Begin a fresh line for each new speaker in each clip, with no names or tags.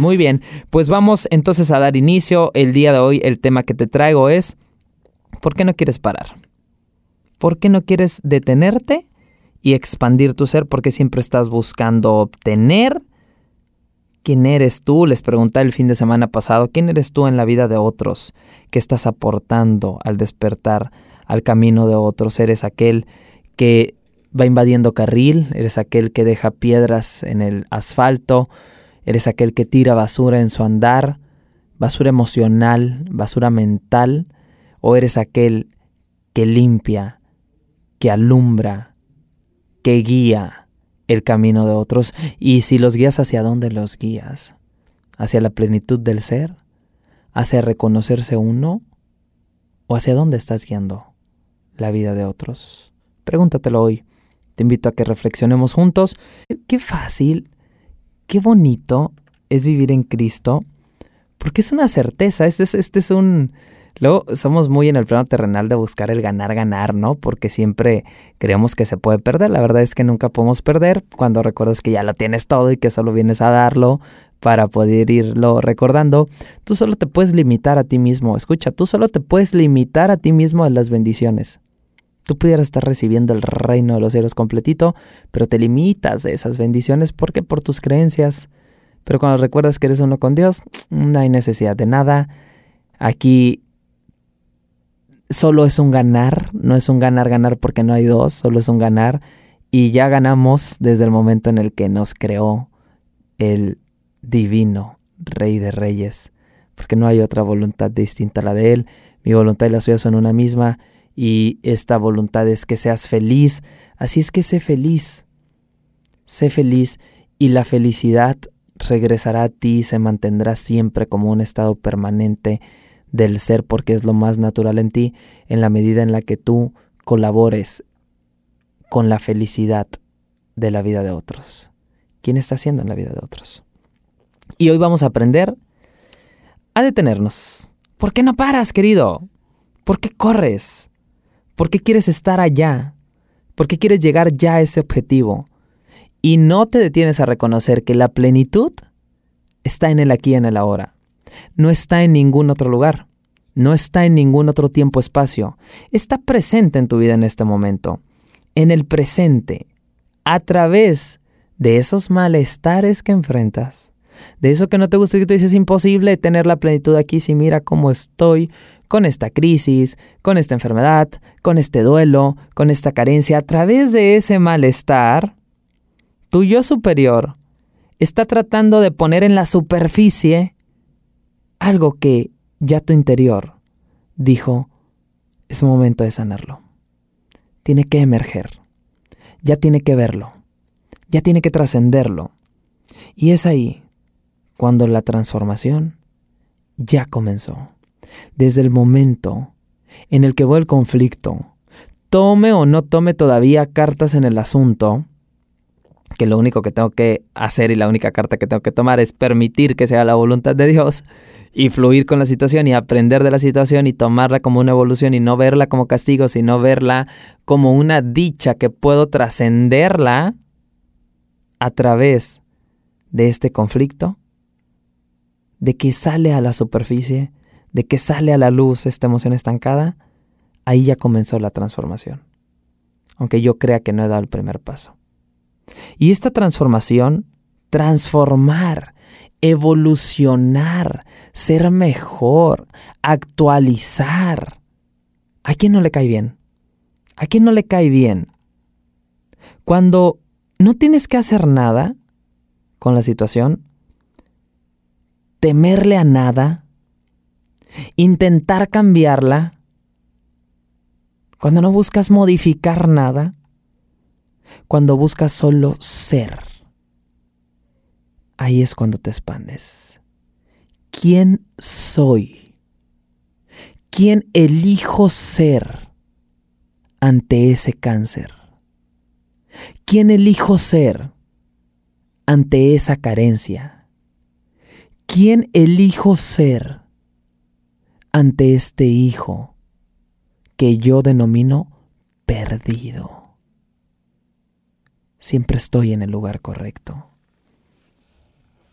Muy bien, pues vamos entonces a dar inicio. El día de hoy el tema que te traigo es, ¿por qué no quieres parar? ¿Por qué no quieres detenerte y expandir tu ser? ¿Por qué siempre estás buscando obtener? ¿Quién eres tú? Les pregunté el fin de semana pasado, ¿quién eres tú en la vida de otros? ¿Qué estás aportando al despertar al camino de otros? ¿Eres aquel que va invadiendo carril? ¿Eres aquel que deja piedras en el asfalto? Eres aquel que tira basura en su andar, basura emocional, basura mental, o eres aquel que limpia, que alumbra, que guía el camino de otros. Y si los guías, ¿hacia dónde los guías? ¿Hacia la plenitud del ser? ¿Hacia reconocerse uno? ¿O hacia dónde estás guiando la vida de otros? Pregúntatelo hoy. Te invito a que reflexionemos juntos. Qué fácil qué bonito es vivir en Cristo, porque es una certeza, este es, este es un... Luego somos muy en el plano terrenal de buscar el ganar, ganar, ¿no? Porque siempre creemos que se puede perder. La verdad es que nunca podemos perder cuando recuerdas que ya lo tienes todo y que solo vienes a darlo para poder irlo recordando. Tú solo te puedes limitar a ti mismo. Escucha, tú solo te puedes limitar a ti mismo de las bendiciones. Tú pudieras estar recibiendo el reino de los cielos completito, pero te limitas de esas bendiciones porque por tus creencias. Pero cuando recuerdas que eres uno con Dios, no hay necesidad de nada. Aquí solo es un ganar, no es un ganar, ganar porque no hay dos, solo es un ganar. Y ya ganamos desde el momento en el que nos creó el divino Rey de Reyes, porque no hay otra voluntad distinta a la de Él. Mi voluntad y la suya son una misma y esta voluntad es que seas feliz. Así es que sé feliz. Sé feliz y la felicidad regresará a ti y se mantendrá siempre como un estado permanente del ser porque es lo más natural en ti en la medida en la que tú colabores con la felicidad de la vida de otros. ¿Quién está haciendo en la vida de otros? Y hoy vamos a aprender a detenernos. ¿Por qué no paras, querido? ¿Por qué corres? ¿Por qué quieres estar allá? ¿Por qué quieres llegar ya a ese objetivo? Y no te detienes a reconocer que la plenitud está en el aquí y en el ahora. No está en ningún otro lugar. No está en ningún otro tiempo-espacio. Está presente en tu vida en este momento. En el presente. A través de esos malestares que enfrentas. De eso que no te gusta y que tú dices es imposible tener la plenitud aquí si mira cómo estoy, con esta crisis, con esta enfermedad, con este duelo, con esta carencia, a través de ese malestar, tu yo superior está tratando de poner en la superficie algo que ya tu interior dijo, es momento de sanarlo. Tiene que emerger, ya tiene que verlo, ya tiene que trascenderlo. Y es ahí cuando la transformación ya comenzó desde el momento en el que veo el conflicto, tome o no tome todavía cartas en el asunto, que lo único que tengo que hacer y la única carta que tengo que tomar es permitir que sea la voluntad de Dios y fluir con la situación y aprender de la situación y tomarla como una evolución y no verla como castigo, sino verla como una dicha que puedo trascenderla a través de este conflicto, de que sale a la superficie de que sale a la luz esta emoción estancada, ahí ya comenzó la transformación. Aunque yo crea que no he dado el primer paso. Y esta transformación, transformar, evolucionar, ser mejor, actualizar. ¿A quién no le cae bien? ¿A quién no le cae bien? Cuando no tienes que hacer nada con la situación, temerle a nada, intentar cambiarla, cuando no buscas modificar nada, cuando buscas solo ser, ahí es cuando te expandes. ¿Quién soy? ¿Quién elijo ser ante ese cáncer? ¿Quién elijo ser ante esa carencia? ¿Quién elijo ser ante este hijo que yo denomino perdido? Siempre estoy en el lugar correcto.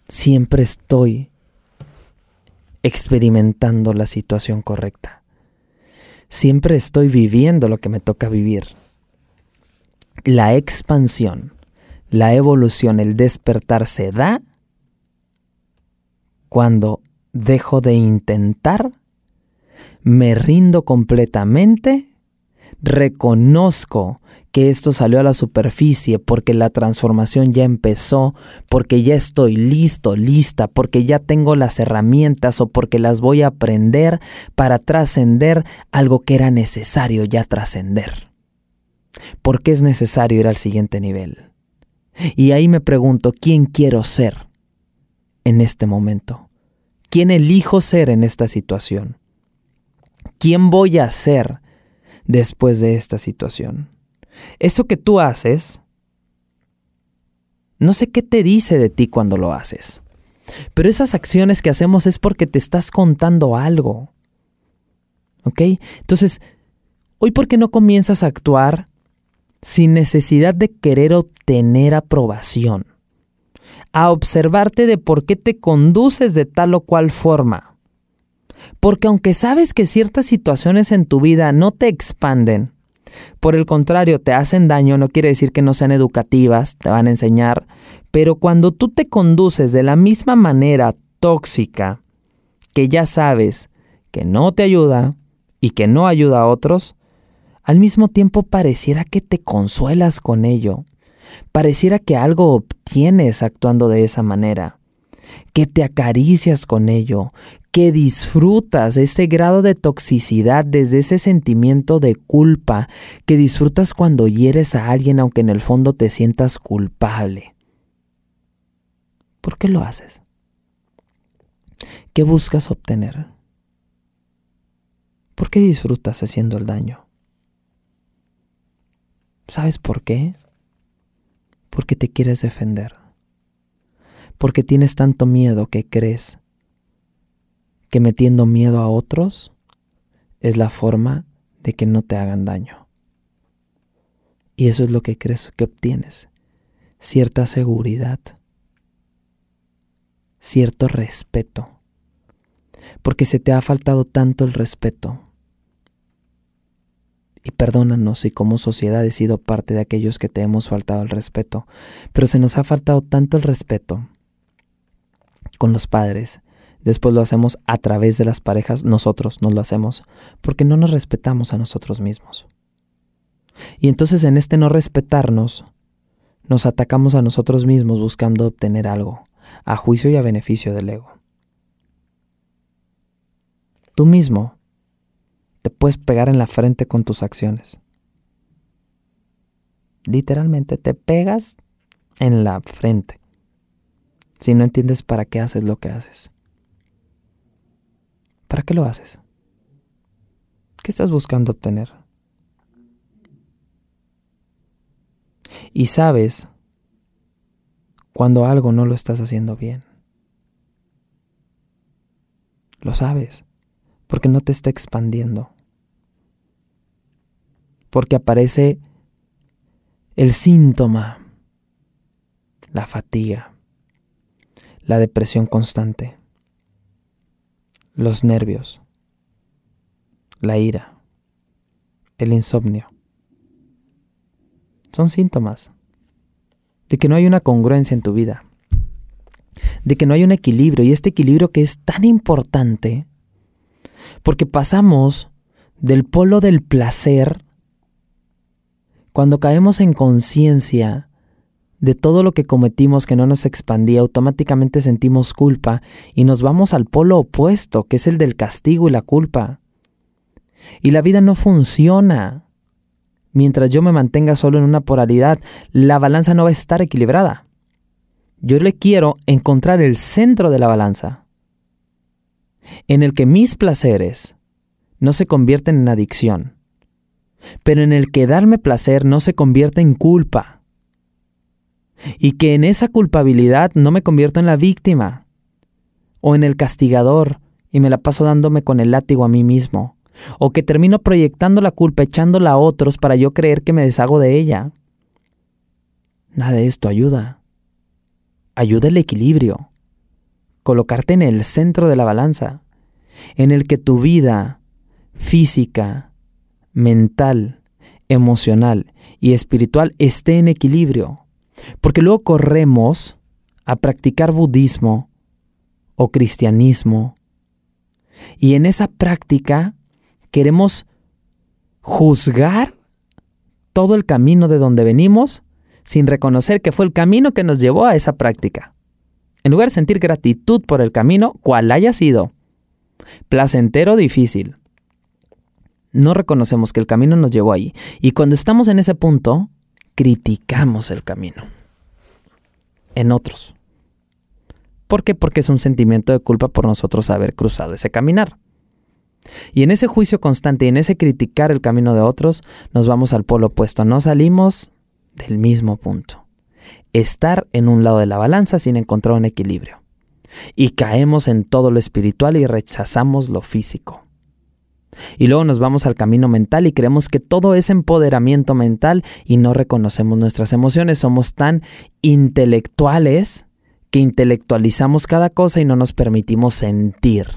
Siempre estoy experimentando la situación correcta. Siempre estoy viviendo lo que me toca vivir. La expansión, la evolución, el despertar se da cuando dejo de intentar, me rindo completamente reconozco que esto salió a la superficie porque la transformación ya empezó, porque ya estoy listo, lista, porque ya tengo las herramientas o porque las voy a aprender para trascender algo que era necesario ya trascender. ¿Por qué es necesario ir al siguiente nivel? Y ahí me pregunto, ¿quién quiero ser en este momento? ¿Quién elijo ser en esta situación? ¿Quién voy a ser después de esta situación. Eso que tú haces, no sé qué te dice de ti cuando lo haces, pero esas acciones que hacemos es porque te estás contando algo. ¿Ok? Entonces, hoy por qué no comienzas a actuar sin necesidad de querer obtener aprobación, a observarte de por qué te conduces de tal o cual forma porque aunque sabes que ciertas situaciones en tu vida no te expanden, por el contrario, te hacen daño, no quiere decir que no sean educativas, te van a enseñar, pero cuando tú te conduces de la misma manera tóxica, que ya sabes que no te ayuda y que no ayuda a otros, al mismo tiempo pareciera que te consuelas con ello, pareciera que algo obtienes actuando de esa manera que te acaricias con ello, que disfrutas ese grado de toxicidad desde ese sentimiento de culpa, que disfrutas cuando hieres a alguien aunque en el fondo te sientas culpable. ¿Por qué lo haces? ¿Qué buscas obtener? ¿Por qué disfrutas haciendo el daño? ¿Sabes por qué? Porque te quieres defender porque tienes tanto miedo que crees que metiendo miedo a otros es la forma de que no te hagan daño. Y eso es lo que crees que obtienes, cierta seguridad, cierto respeto, porque se te ha faltado tanto el respeto. Y perdónanos si como sociedad he sido parte de aquellos que te hemos faltado el respeto, pero se nos ha faltado tanto el respeto con los padres, después lo hacemos a través de las parejas, nosotros nos lo hacemos, porque no nos respetamos a nosotros mismos. Y entonces en este no respetarnos, nos atacamos a nosotros mismos buscando obtener algo, a juicio y a beneficio del ego. Tú mismo te puedes pegar en la frente con tus acciones. Literalmente te pegas en la frente si no entiendes para qué haces lo que haces? ¿Para qué lo haces? ¿Qué estás buscando obtener? Y sabes cuando algo no lo estás haciendo bien. Lo sabes, porque no te está expandiendo. Porque aparece el síntoma, la fatiga la depresión constante, los nervios, la ira, el insomnio. Son síntomas de que no hay una congruencia en tu vida, de que no hay un equilibrio y este equilibrio que es tan importante porque pasamos del polo del placer cuando caemos en conciencia de todo lo que cometimos que no nos expandía, automáticamente sentimos culpa y nos vamos al polo opuesto, que es el del castigo y la culpa. Y la vida no funciona. Mientras yo me mantenga solo en una polaridad, la balanza no va a estar equilibrada. Yo le quiero encontrar el centro de la balanza, en el que mis placeres no se convierten en adicción, pero en el que darme placer no se convierte en culpa. Y que en esa culpabilidad no me convierto en la víctima o en el castigador y me la paso dándome con el látigo a mí mismo, o que termino proyectando la culpa echándola a otros para yo creer que me deshago de ella. Nada de esto ayuda. Ayuda el equilibrio, colocarte en el centro de la balanza, en el que tu vida física, mental, emocional y espiritual esté en equilibrio. Porque luego corremos a practicar budismo o cristianismo. Y en esa práctica queremos juzgar todo el camino de donde venimos sin reconocer que fue el camino que nos llevó a esa práctica. En lugar de sentir gratitud por el camino, cual haya sido, placentero o difícil, no reconocemos que el camino nos llevó ahí. Y cuando estamos en ese punto, criticamos el camino en otros. ¿Por qué? Porque es un sentimiento de culpa por nosotros haber cruzado ese caminar. Y en ese juicio constante y en ese criticar el camino de otros, nos vamos al polo opuesto. No salimos del mismo punto. Estar en un lado de la balanza sin encontrar un equilibrio. Y caemos en todo lo espiritual y rechazamos lo físico. Y luego nos vamos al camino mental y creemos que todo es empoderamiento mental y no reconocemos nuestras emociones. Somos tan intelectuales que intelectualizamos cada cosa y no nos permitimos sentir.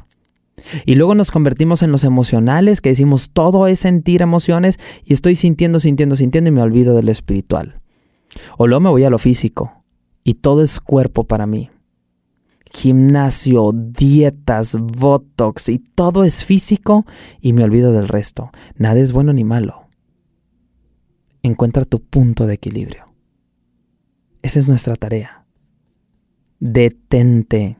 Y luego nos convertimos en los emocionales, que decimos todo es sentir emociones y estoy sintiendo, sintiendo, sintiendo y me olvido de lo espiritual. O luego me voy a lo físico y todo es cuerpo para mí. Gimnasio, dietas, botox y todo es físico y me olvido del resto. Nada es bueno ni malo. Encuentra tu punto de equilibrio. Esa es nuestra tarea detente.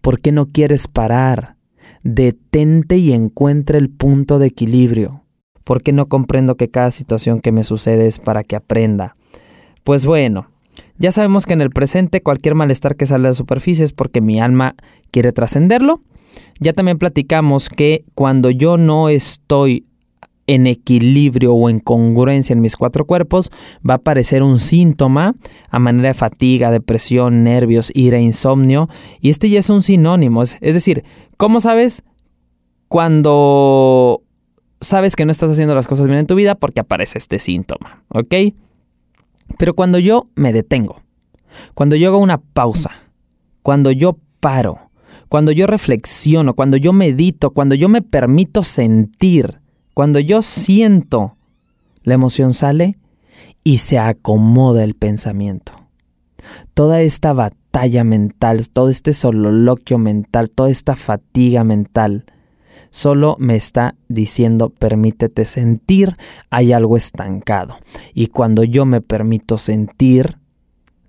¿Por qué no quieres parar? Detente y encuentra el punto de equilibrio. ¿Por qué no comprendo que cada situación que me sucede es para que aprenda? Pues bueno, ya sabemos que en el presente cualquier malestar que sale de la superficie es porque mi alma quiere trascenderlo. Ya también platicamos que cuando yo no estoy en equilibrio o en congruencia en mis cuatro cuerpos, va a aparecer un síntoma a manera de fatiga, depresión, nervios, ira, insomnio. Y este ya es un sinónimo. Es, decir, ¿cómo sabes cuando sabes que no estás haciendo las cosas bien en tu vida? Porque aparece este síntoma, ¿ok? Pero cuando yo me detengo, cuando yo hago una pausa, cuando yo paro, cuando yo reflexiono, cuando yo medito, cuando yo me permito sentir, cuando yo siento, la emoción sale y se acomoda el pensamiento. Toda esta batalla mental, todo este sololoquio mental, toda esta fatiga mental, solo me está diciendo permítete sentir, hay algo estancado. Y cuando yo me permito sentir,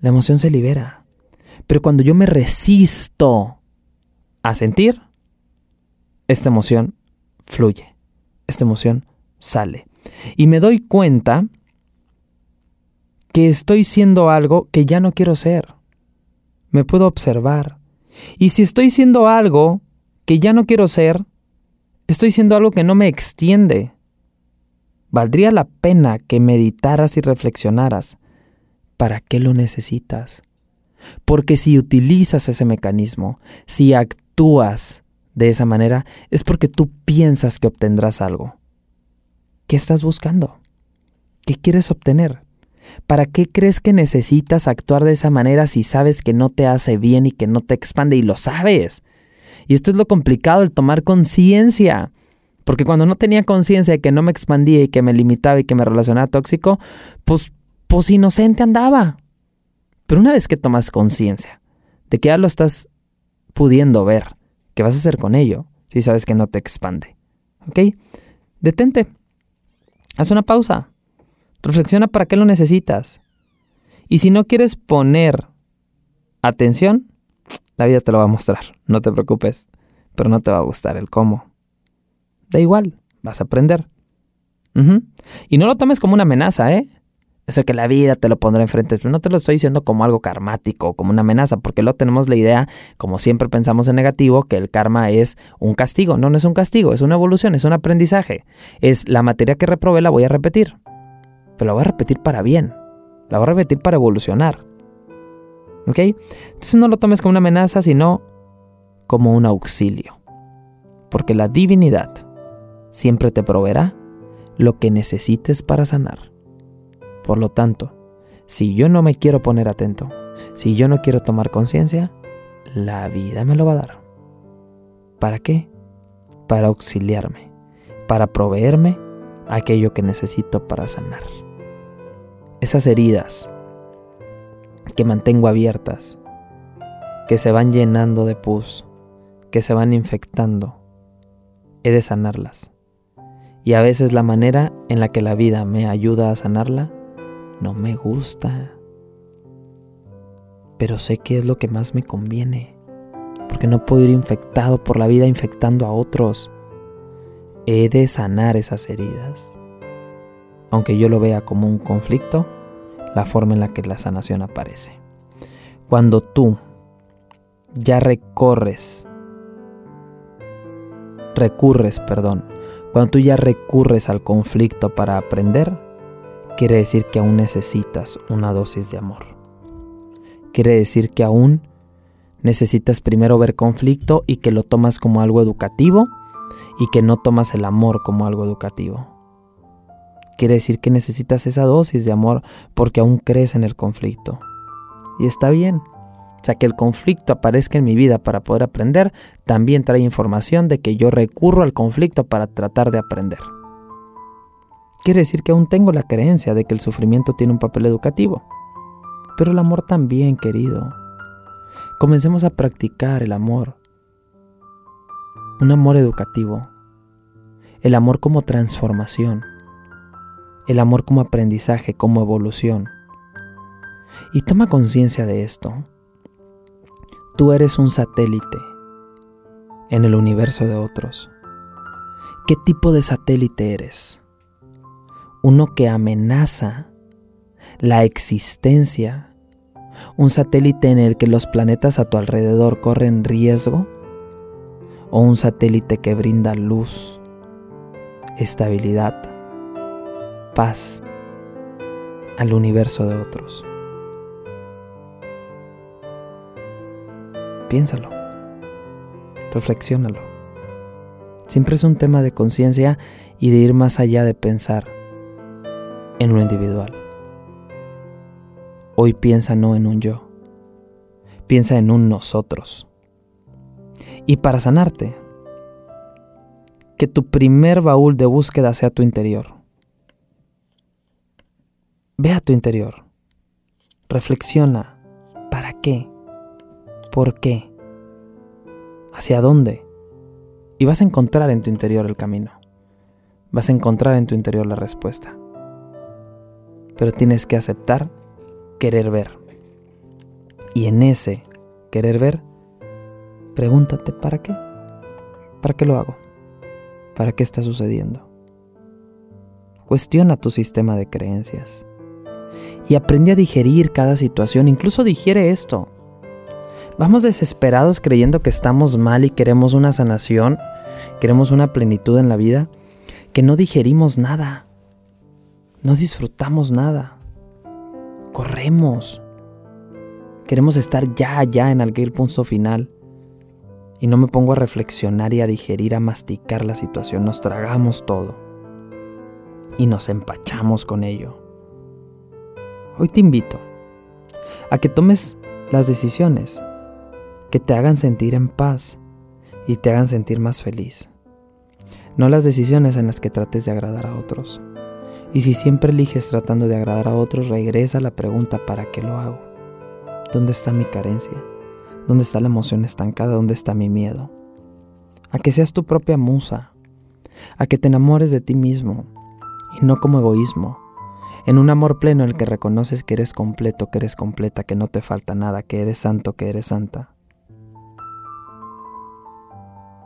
la emoción se libera. Pero cuando yo me resisto a sentir, esta emoción fluye esta emoción sale. Y me doy cuenta que estoy siendo algo que ya no quiero ser. Me puedo observar. Y si estoy siendo algo que ya no quiero ser, estoy siendo algo que no me extiende. Valdría la pena que meditaras y reflexionaras. ¿Para qué lo necesitas? Porque si utilizas ese mecanismo, si actúas de esa manera es porque tú piensas que obtendrás algo. ¿Qué estás buscando? ¿Qué quieres obtener? ¿Para qué crees que necesitas actuar de esa manera si sabes que no te hace bien y que no te expande y lo sabes? Y esto es lo complicado, el tomar conciencia. Porque cuando no tenía conciencia de que no me expandía y que me limitaba y que me relacionaba tóxico, pues, pues inocente andaba. Pero una vez que tomas conciencia de que ya lo estás pudiendo ver, ¿Qué vas a hacer con ello si sabes que no te expande? ¿Ok? Detente. Haz una pausa. Reflexiona para qué lo necesitas. Y si no quieres poner atención, la vida te lo va a mostrar. No te preocupes. Pero no te va a gustar el cómo. Da igual, vas a aprender. Y no lo tomes como una amenaza, ¿eh? Eso que la vida te lo pondrá enfrente. No te lo estoy diciendo como algo karmático, como una amenaza, porque luego tenemos la idea, como siempre pensamos en negativo, que el karma es un castigo. No, no es un castigo, es una evolución, es un aprendizaje. Es la materia que reprobé, la voy a repetir. Pero la voy a repetir para bien. La voy a repetir para evolucionar. ¿Ok? Entonces no lo tomes como una amenaza, sino como un auxilio. Porque la divinidad siempre te proveerá lo que necesites para sanar. Por lo tanto, si yo no me quiero poner atento, si yo no quiero tomar conciencia, la vida me lo va a dar. ¿Para qué? Para auxiliarme, para proveerme aquello que necesito para sanar. Esas heridas que mantengo abiertas, que se van llenando de pus, que se van infectando, he de sanarlas. Y a veces la manera en la que la vida me ayuda a sanarla no me gusta. Pero sé que es lo que más me conviene, porque no puedo ir infectado por la vida infectando a otros. He de sanar esas heridas. Aunque yo lo vea como un conflicto, la forma en la que la sanación aparece. Cuando tú ya recorres, recurres, perdón, cuando tú ya recurres al conflicto para aprender, quiere decir que aún necesitas una dosis de amor. Quiere decir que aún necesitas primero ver conflicto y que lo tomas como algo educativo y que no tomas el amor como algo educativo. Quiere decir que necesitas esa dosis de amor porque aún crees en el conflicto. Y está bien. O sea, que el conflicto aparezca en mi vida para poder aprender, también trae información de que yo recurro al conflicto para tratar de aprender. Quiere decir que aún tengo la creencia de que el sufrimiento tiene un papel educativo. Pero el amor también, querido. Comencemos a practicar el amor. Un amor educativo. El amor como transformación. El amor como aprendizaje, como evolución. Y toma conciencia de esto. Tú eres un satélite en el universo de otros. ¿Qué tipo de satélite eres? uno que amenaza la existencia, un satélite en el que los planetas a tu alrededor corren riesgo, o un satélite que brinda luz, estabilidad, paz al universo de otros. Piénsalo, reflexiónalo. Siempre es un tema de conciencia y de ir más allá de pensar en lo individual. Hoy piensa no en un yo, piensa en un nosotros. Y para sanarte, que tu primer baúl de búsqueda sea tu interior. Ve a tu interior, reflexiona, ¿para qué? ¿Por qué? ¿Hacia dónde? Y vas a encontrar en tu interior el camino. Vas a encontrar en tu interior la respuesta pero tienes que aceptar querer ver. Y en ese querer ver, pregúntate, ¿para qué? ¿Para qué lo hago? ¿Para qué está sucediendo? Cuestiona tu sistema de creencias y aprende a digerir cada situación, incluso digiere esto. Vamos desesperados creyendo que estamos mal y queremos una sanación, queremos una plenitud en la vida, que no digerimos nada no disfrutamos nada. Corremos. Queremos estar ya, ya en aquel punto final. Y no me pongo a reflexionar y a digerir, a masticar la situación. Nos tragamos todo. Y nos empachamos con ello. Hoy te invito a que tomes las decisiones que te hagan sentir en paz y te hagan sentir más feliz. No las decisiones en las que trates de agradar a otros. Y si siempre eliges tratando de agradar a otros, regresa a la pregunta ¿para qué lo hago? ¿Dónde está mi carencia? ¿Dónde está la emoción estancada? ¿Dónde está mi miedo? A que seas tu propia musa, a que te enamores de ti mismo y no como egoísmo, en un amor pleno en el que reconoces que eres completo, que eres completa, que no te falta nada, que eres santo, que eres santa.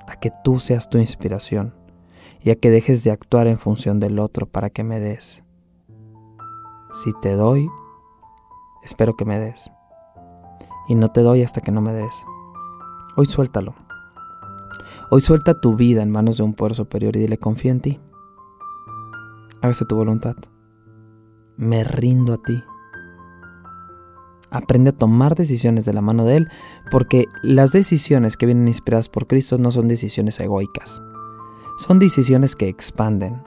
A que tú seas tu inspiración y a que dejes de actuar en función del otro para que me des. Si te doy, espero que me des. Y no te doy hasta que no me des. Hoy suéltalo. Hoy suelta tu vida en manos de un poder superior y dile confío en ti. Hágase tu voluntad. Me rindo a ti. Aprende a tomar decisiones de la mano de Él, porque las decisiones que vienen inspiradas por Cristo no son decisiones egoicas. Son decisiones que expanden,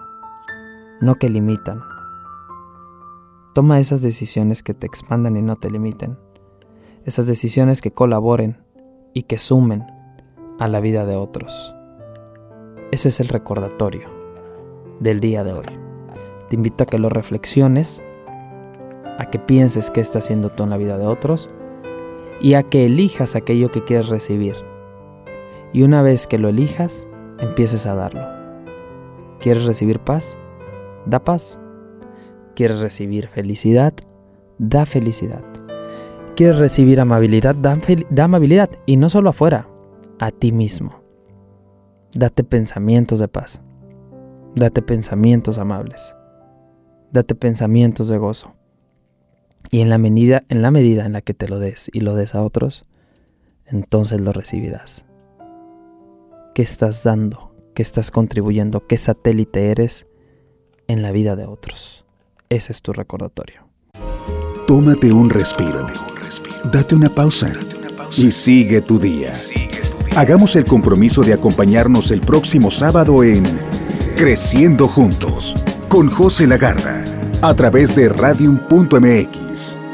no que limitan. Toma esas decisiones que te expandan y no te limiten. Esas decisiones que colaboren y que sumen a la vida de otros. Ese es el recordatorio del día de hoy. Te invito a que lo reflexiones a que pienses qué estás haciendo tú en la vida de otros y a que elijas aquello que quieres recibir. Y una vez que lo elijas, empieces a darlo. ¿Quieres recibir paz? Da paz. ¿Quieres recibir felicidad? Da felicidad. ¿Quieres recibir amabilidad? Da, da amabilidad. Y no solo afuera, a ti mismo. Date pensamientos de paz. Date pensamientos amables. Date pensamientos de gozo. Y en la medida en la medida en la que te lo des y lo des a otros, entonces lo recibirás. ¿Qué estás dando? ¿Qué estás contribuyendo? ¿Qué satélite eres en la vida de otros? Ese es tu recordatorio.
Tómate un respiro. Date una pausa. Y sigue tu día. Hagamos el compromiso de acompañarnos el próximo sábado en Creciendo Juntos con José Lagarra a través de radium.mx.